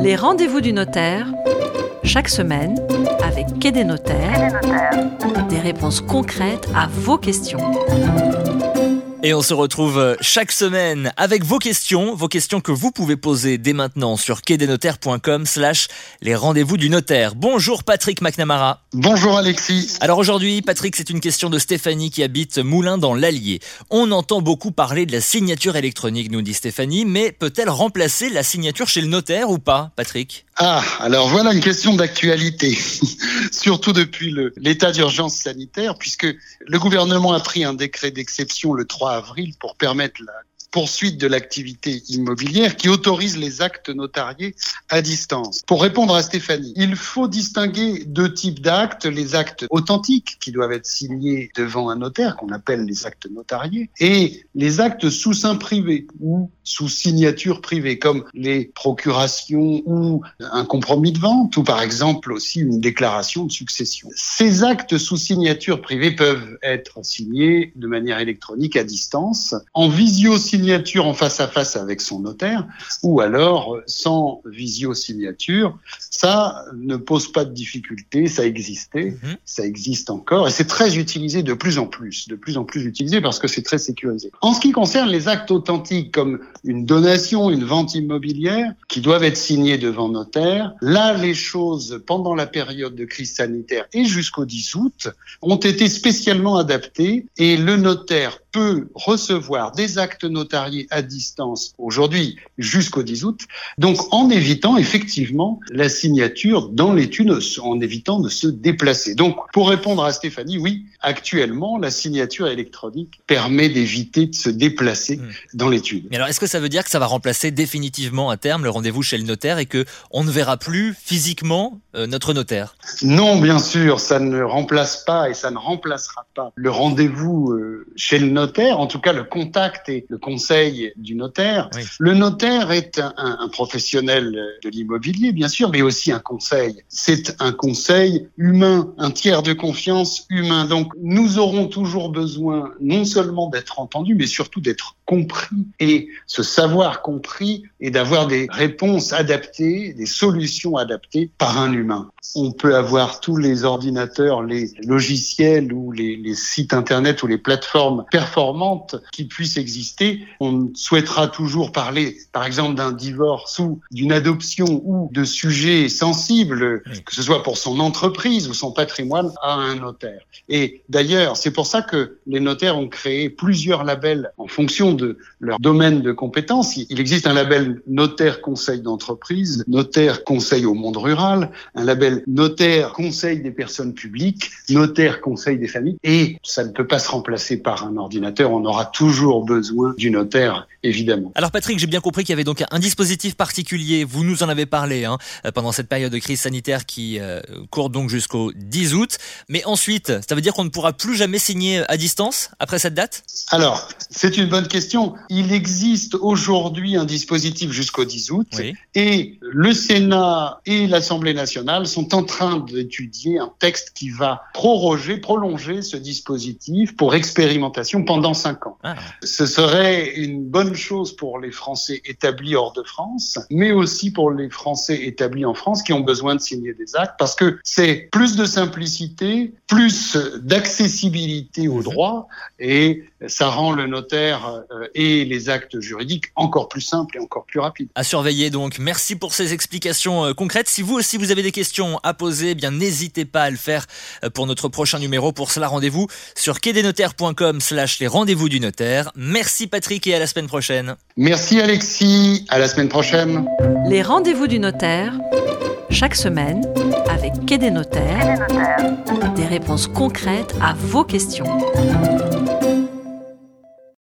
Les rendez-vous du notaire, chaque semaine, avec Quai des notaires, des réponses concrètes à vos questions. Et on se retrouve euh, chaque semaine avec vos questions, vos questions que vous pouvez poser dès maintenant sur quai-des-notaires.com slash les rendez-vous du notaire. Bonjour Patrick McNamara. Bonjour Alexis. Alors aujourd'hui, Patrick, c'est une question de Stéphanie qui habite Moulin dans l'Allier. On entend beaucoup parler de la signature électronique, nous dit Stéphanie, mais peut-elle remplacer la signature chez le notaire ou pas, Patrick? Ah, alors voilà une question d'actualité, surtout depuis l'état d'urgence sanitaire, puisque le gouvernement a pris un décret d'exception le 3 avril pour permettre la poursuite de l'activité immobilière qui autorise les actes notariés à distance. Pour répondre à Stéphanie, il faut distinguer deux types d'actes, les actes authentiques qui doivent être signés devant un notaire, qu'on appelle les actes notariés, et les actes sous sein privé ou sous signature privée, comme les procurations ou un compromis de vente, ou par exemple aussi une déclaration de succession. Ces actes sous signature privée peuvent être signés de manière électronique à distance, en visio-signature signature en face à face avec son notaire, ou alors sans visio-signature. Ça ne pose pas de difficulté, ça existait, mhm. ça existe encore, et c'est très utilisé de plus en plus, de plus en plus utilisé parce que c'est très sécurisé. En ce qui concerne les actes authentiques comme une donation, une vente immobilière, qui doivent être signés devant notaire, là, les choses, pendant la période de crise sanitaire et jusqu'au 10 août, ont été spécialement adaptées, et le notaire peut recevoir des actes notariés à distance aujourd'hui jusqu'au 10 août, donc en évitant effectivement la signature dans les thunes, en évitant de se déplacer. Donc pour répondre à Stéphanie, oui, actuellement la signature électronique permet d'éviter de se déplacer hmm. dans les thunes. Mais alors est-ce que ça veut dire que ça va remplacer définitivement à terme le rendez-vous chez le notaire et que on ne verra plus physiquement euh, notre notaire? Non, bien sûr, ça ne remplace pas et ça ne remplacera pas le rendez-vous euh, chez le notaire en tout cas le contact et le conseil du notaire. Le notaire est un, un professionnel de l'immobilier, bien sûr, mais aussi un conseil. C'est un conseil humain, un tiers de confiance humain. Donc nous aurons toujours besoin non seulement d'être entendus, mais surtout d'être compris et ce savoir compris et d'avoir des réponses adaptées, des solutions adaptées par un humain. On peut avoir tous les ordinateurs, les logiciels ou les, les sites internet ou les plateformes performantes qui puissent exister. On souhaitera toujours parler, par exemple, d'un divorce ou d'une adoption ou de sujets sensibles, que ce soit pour son entreprise ou son patrimoine, à un notaire. Et d'ailleurs, c'est pour ça que les notaires ont créé plusieurs labels en fonction de leur domaine de compétences. Il existe un label notaire conseil d'entreprise, notaire conseil au monde rural, un label notaire conseil des personnes publiques, notaire conseil des familles. Et ça ne peut pas se remplacer par un ordinateur. On aura toujours besoin du notaire, évidemment. Alors Patrick, j'ai bien compris qu'il y avait donc un dispositif particulier. Vous nous en avez parlé hein, pendant cette période de crise sanitaire qui euh, court donc jusqu'au 10 août. Mais ensuite, ça veut dire qu'on ne pourra plus jamais signer à distance après cette date? Alors, c'est une bonne question il existe aujourd'hui un dispositif jusqu'au 10 août et le Sénat et l'Assemblée nationale sont en train d'étudier un texte qui va proroger, prolonger ce dispositif pour expérimentation pendant cinq ans. Ah. Ce serait une bonne chose pour les Français établis hors de France, mais aussi pour les Français établis en France qui ont besoin de signer des actes parce que c'est plus de simplicité, plus d'accessibilité au mhm. droit et ça rend le notaire euh, et les actes juridiques encore plus simples et encore plus rapides. À surveiller donc. Merci pour ces explications euh, concrètes. Si vous aussi vous avez des questions à poser, eh bien n'hésitez pas à le faire euh, pour notre prochain numéro. Pour cela, rendez-vous sur quai-des-notaires.com slash les rendez-vous du notaire. Merci Patrick et à la semaine prochaine. Merci Alexis. À la semaine prochaine. Les rendez-vous du notaire, chaque semaine, avec Quai des notaires, des réponses concrètes à vos questions.